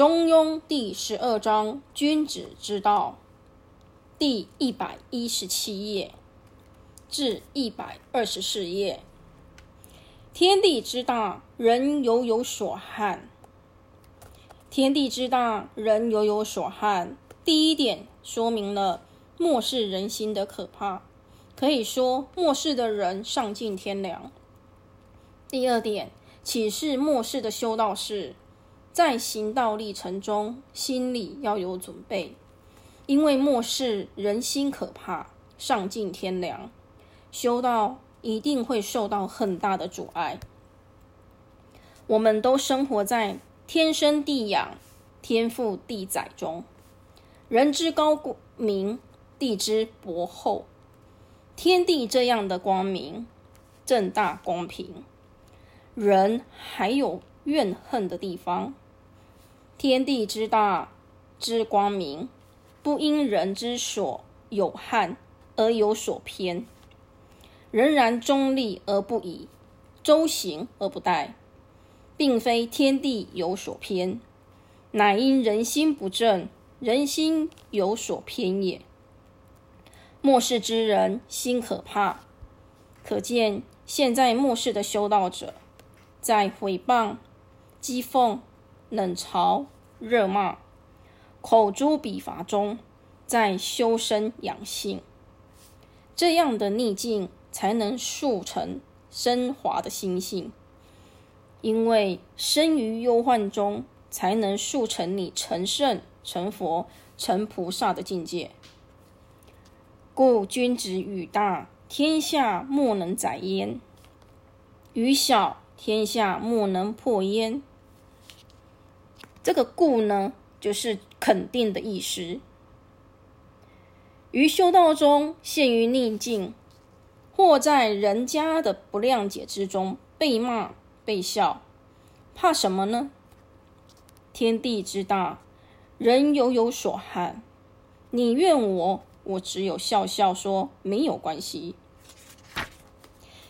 中庸》第十二章“君子之道”第一百一十七页至一百二十四页。天地之大，人犹有所憾。天地之大，人犹有所憾。第一点说明了漠视人心的可怕，可以说漠视的人丧尽天良。第二点启示漠视的修道士。在行道历程中，心里要有准备，因为末世人心可怕，丧尽天良，修道一定会受到很大的阻碍。我们都生活在天生地养、天赋地载中，人之高明，地之薄厚，天地这样的光明、正大、公平，人还有怨恨的地方。天地之大之光明，不因人之所有憾而有所偏，仍然中立而不倚，周行而不殆，并非天地有所偏，乃因人心不正，人心有所偏也。末世之人心可怕，可见现在末世的修道者，在毁谤、讥讽。冷嘲热骂、口诛笔伐中，在修身养性，这样的逆境才能速成升华的心性。因为生于忧患中，才能速成你成圣、成佛、成菩萨的境界。故君子语大，天下莫能载焉；语小，天下莫能破焉。这个“故”呢，就是肯定的意思。于修道中陷于逆境，或在人家的不谅解之中被骂、被笑，怕什么呢？天地之大，人犹有所憾。你怨我，我只有笑笑说没有关系。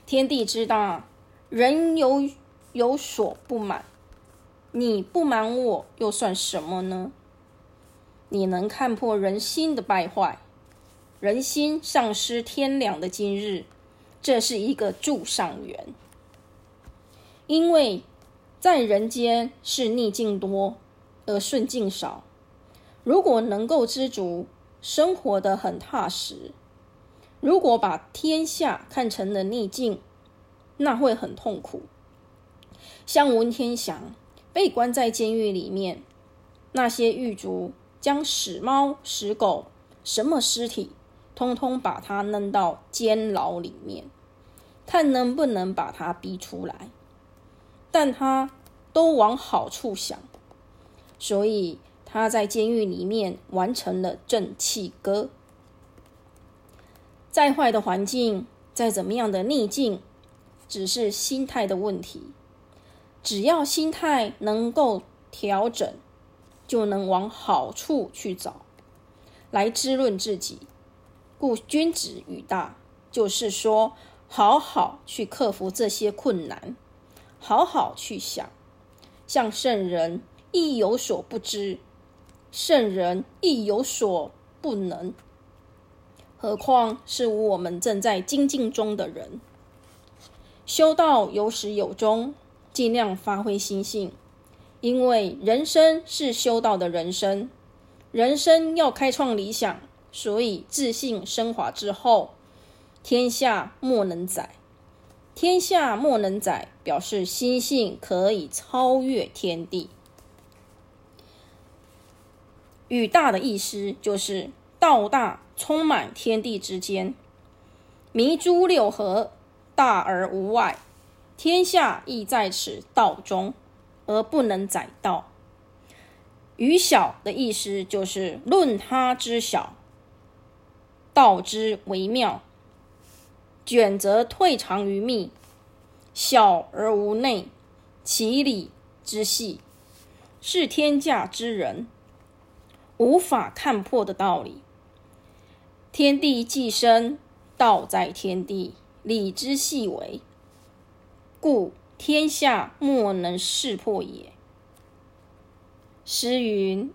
天地之大，人犹有所不满。你不瞒我，又算什么呢？你能看破人心的败坏，人心丧失天良的今日，这是一个助上缘。因为在人间是逆境多而顺境少，如果能够知足，生活的很踏实；如果把天下看成了逆境，那会很痛苦。像文天祥。被关在监狱里面，那些狱卒将死猫、死狗、什么尸体，通通把他扔到监牢里面，看能不能把他逼出来。但他都往好处想，所以他在监狱里面完成了正气歌。再坏的环境，再怎么样的逆境，只是心态的问题。只要心态能够调整，就能往好处去找，来滋润自己。故君子语大，就是说，好好去克服这些困难，好好去想。像圣人亦有所不知，圣人亦有所不能，何况是我们正在精进中的人？修道有始有终。尽量发挥心性，因为人生是修道的人生，人生要开创理想，所以自信升华之后，天下莫能载。天下莫能载，表示心性可以超越天地。宇大的意思就是道大，充满天地之间，弥诸六合，大而无外。天下亦在此道中，而不能载道。于小的意思就是论他之小，道之为妙。卷则退藏于密，小而无内，其理之细，是天下之人无法看破的道理。天地既生，道在天地，理之细微。故天下莫能识破也。诗云：“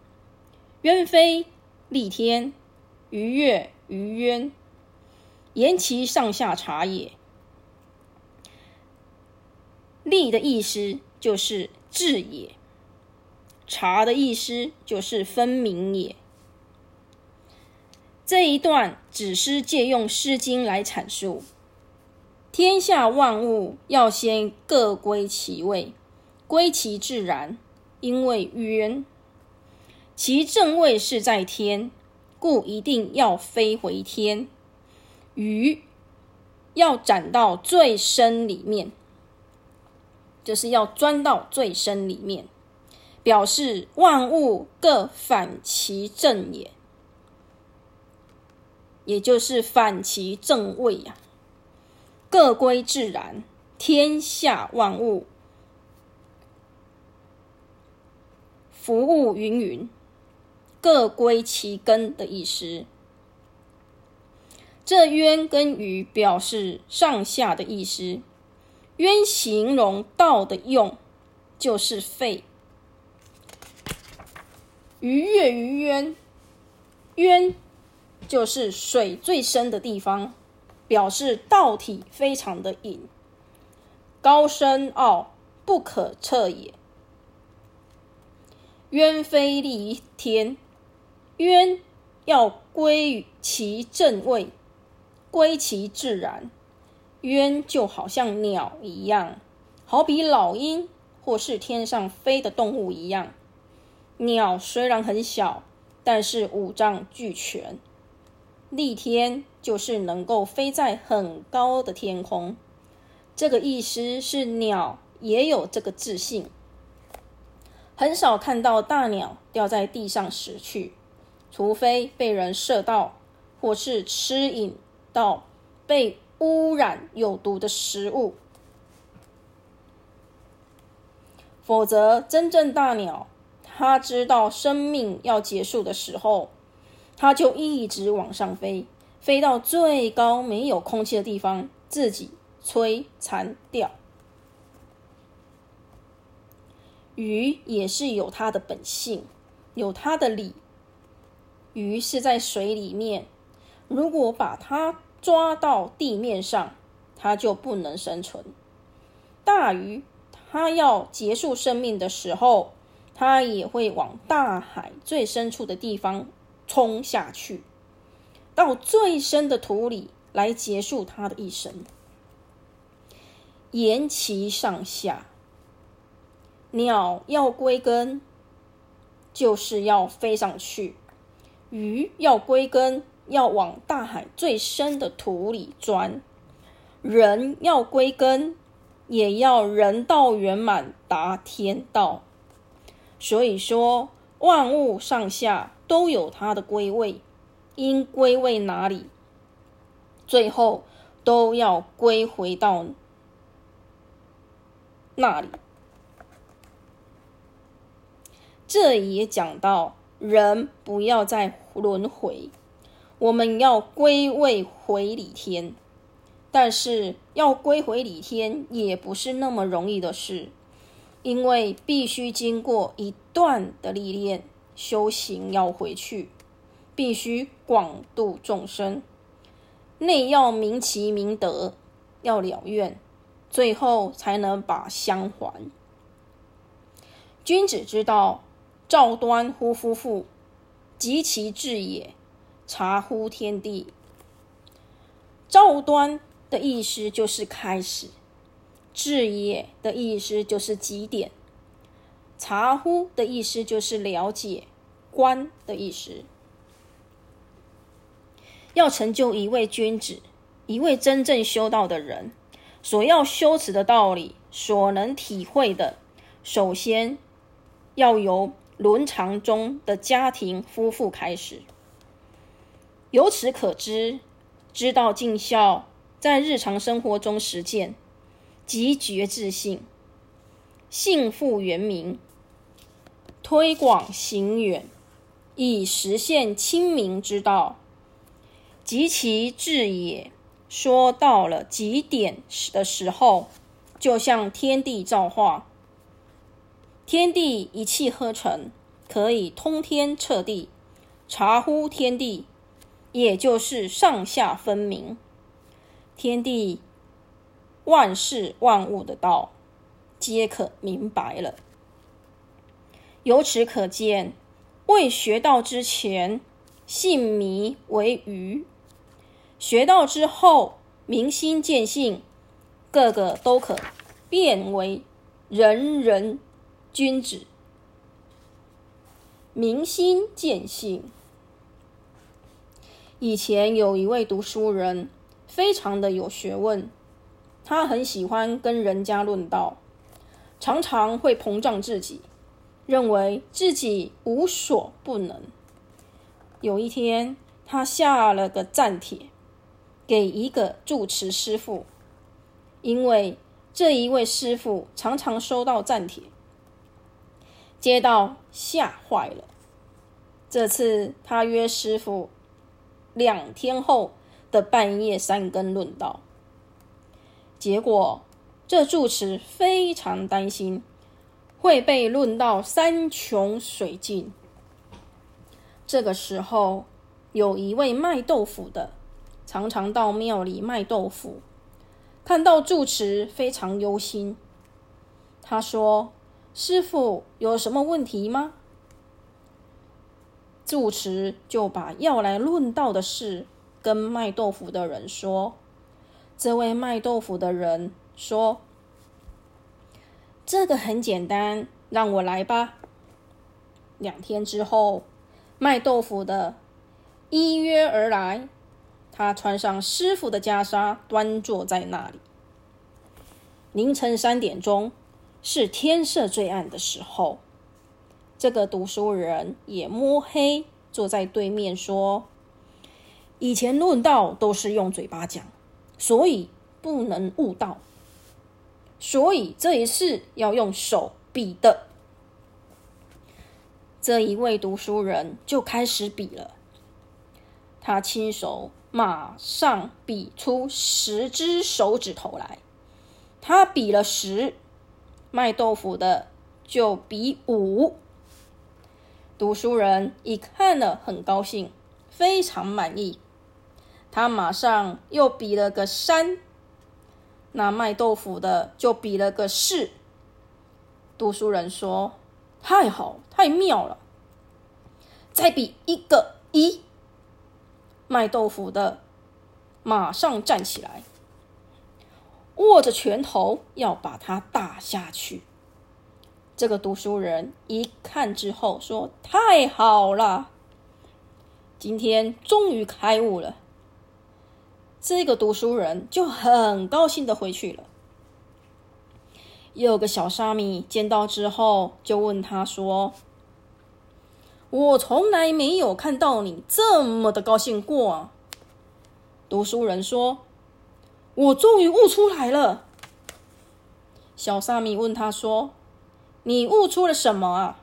鸢飞戾天，鱼跃于渊，言其上下察也。”立的意思就是治也，察的意思就是分明也。这一段只是借用《诗经》来阐述。天下万物要先各归其位，归其自然。因为渊，其正位是在天，故一定要飞回天。鱼要展到最深里面，就是要钻到最深里面，表示万物各反其正也，也就是反其正位呀。各归自然，天下万物，服务云云，各归其根的意思。这渊跟鱼表示上下的意思。渊形容道的用，就是肺。鱼跃于渊，渊就是水最深的地方。表示道体非常的隐，高深奥，不可测也。渊飞戾天，渊要归于其正位，归其自然。渊就好像鸟一样，好比老鹰或是天上飞的动物一样。鸟虽然很小，但是五脏俱全。戾天就是能够飞在很高的天空，这个意思是鸟也有这个自信。很少看到大鸟掉在地上死去，除非被人射到，或是吃引到被污染有毒的食物，否则真正大鸟，它知道生命要结束的时候。它就一直往上飞，飞到最高没有空气的地方，自己摧残掉。鱼也是有它的本性，有它的理。鱼是在水里面，如果把它抓到地面上，它就不能生存。大鱼它要结束生命的时候，它也会往大海最深处的地方。冲下去，到最深的土里来结束他的一生。沿其上下，鸟要归根，就是要飞上去；鱼要归根，要往大海最深的土里钻；人要归根，也要人道圆满达天道。所以说，万物上下。都有它的归位，应归位哪里，最后都要归回到那里。这也讲到人不要再轮回，我们要归位回李天。但是要归回李天也不是那么容易的事，因为必须经过一段的历练。修行要回去，必须广度众生，内要明其明德，要了愿，最后才能把相还。君子之道，赵端乎夫妇，及其志也，察乎天地。赵端的意思就是开始，志也的意思就是极点。查乎的意思就是了解，观的意思。要成就一位君子，一位真正修道的人，所要修持的道理，所能体会的，首先要由伦常中的家庭夫妇开始。由此可知，知道尽孝，在日常生活中实践，即觉自信，幸福圆明。推广行远，以实现清明之道，及其至也。说到了极点的时候，就像天地造化，天地一气呵成，可以通天彻地，察乎天地，也就是上下分明，天地万事万物的道，皆可明白了。由此可见，未学道之前，性迷为愚；学到之后，明心见性，个个都可变为人人君子。明心见性。以前有一位读书人，非常的有学问，他很喜欢跟人家论道，常常会膨胀自己，认为自己无所不能。有一天，他下了个赞帖，给一个住持师傅，因为这一位师傅常常收到赞帖。接到吓坏了。这次他约师傅两天后的半夜三更论道，结果这住持非常担心会被论到山穷水尽。这个时候，有一位卖豆腐的，常常到庙里卖豆腐，看到住持非常忧心，他说。师傅有什么问题吗？住持就把要来论道的事跟卖豆腐的人说。这位卖豆腐的人说：“这个很简单，让我来吧。”两天之后，卖豆腐的依约而来，他穿上师傅的袈裟，端坐在那里。凌晨三点钟。是天色最暗的时候，这个读书人也摸黑坐在对面说：“以前论道都是用嘴巴讲，所以不能悟道，所以这一次要用手比的。”这一位读书人就开始比了，他亲手马上比出十只手指头来，他比了十。卖豆腐的就比五，读书人一看了很高兴，非常满意。他马上又比了个三，那卖豆腐的就比了个四。读书人说：“太好，太妙了！”再比一个一，卖豆腐的马上站起来。握着拳头要把它打下去。这个读书人一看之后说：“太好了，今天终于开悟了。”这个读书人就很高兴的回去了。有个小沙弥见到之后，就问他说：“我从来没有看到你这么的高兴过。”啊。”读书人说。我终于悟出来了。小沙弥问他说：“你悟出了什么啊？”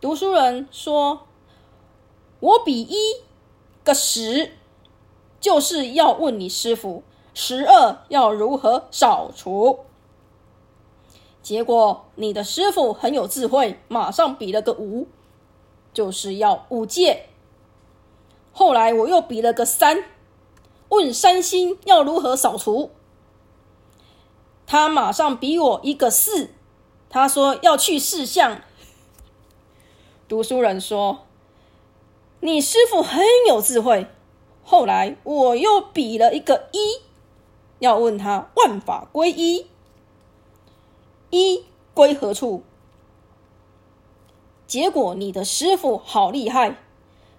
读书人说：“我比一个十，就是要问你师傅，十二要如何扫除。”结果你的师傅很有智慧，马上比了个五，就是要五戒。后来我又比了个三。问三星要如何扫除？他马上比我一个四，他说要去四相。读书人说：“你师傅很有智慧。”后来我又比了一个一，要问他万法归一，一归何处？结果你的师傅好厉害，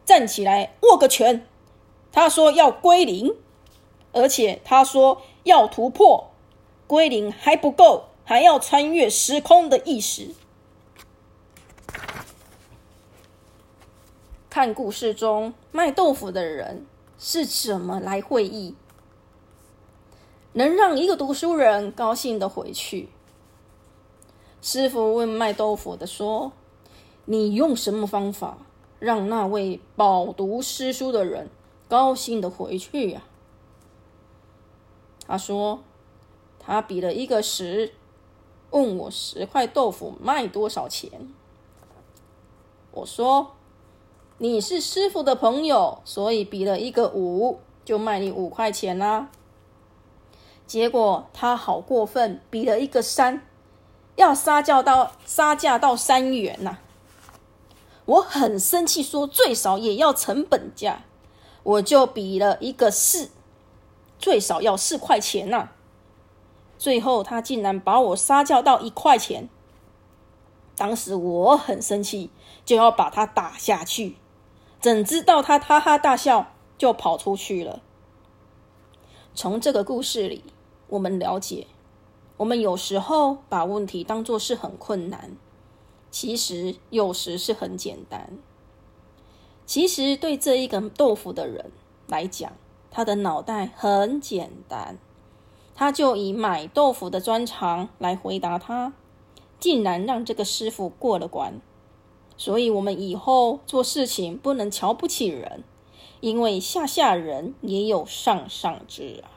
站起来握个拳，他说要归零。而且他说要突破归零还不够，还要穿越时空的意识。看故事中卖豆腐的人是怎么来会意，能让一个读书人高兴的回去。师傅问卖豆腐的说：“你用什么方法让那位饱读诗书的人高兴的回去呀？”他说：“他比了一个十，问我十块豆腐卖多少钱。我说：“你是师傅的朋友，所以比了一个五，就卖你五块钱啦。”结果他好过分，比了一个三，要杀价到杀价到三元呐！我很生气，说最少也要成本价，我就比了一个四，最少要四块钱呐！最后他竟然把我杀价到一块钱，当时我很生气，就要把他打下去，怎知道他哈哈大笑，就跑出去了。从这个故事里，我们了解，我们有时候把问题当作是很困难。其实有时是很简单。其实对这一个豆腐的人来讲，他的脑袋很简单，他就以买豆腐的专长来回答他，竟然让这个师傅过了关。所以，我们以后做事情不能瞧不起人，因为下下人也有上上之啊。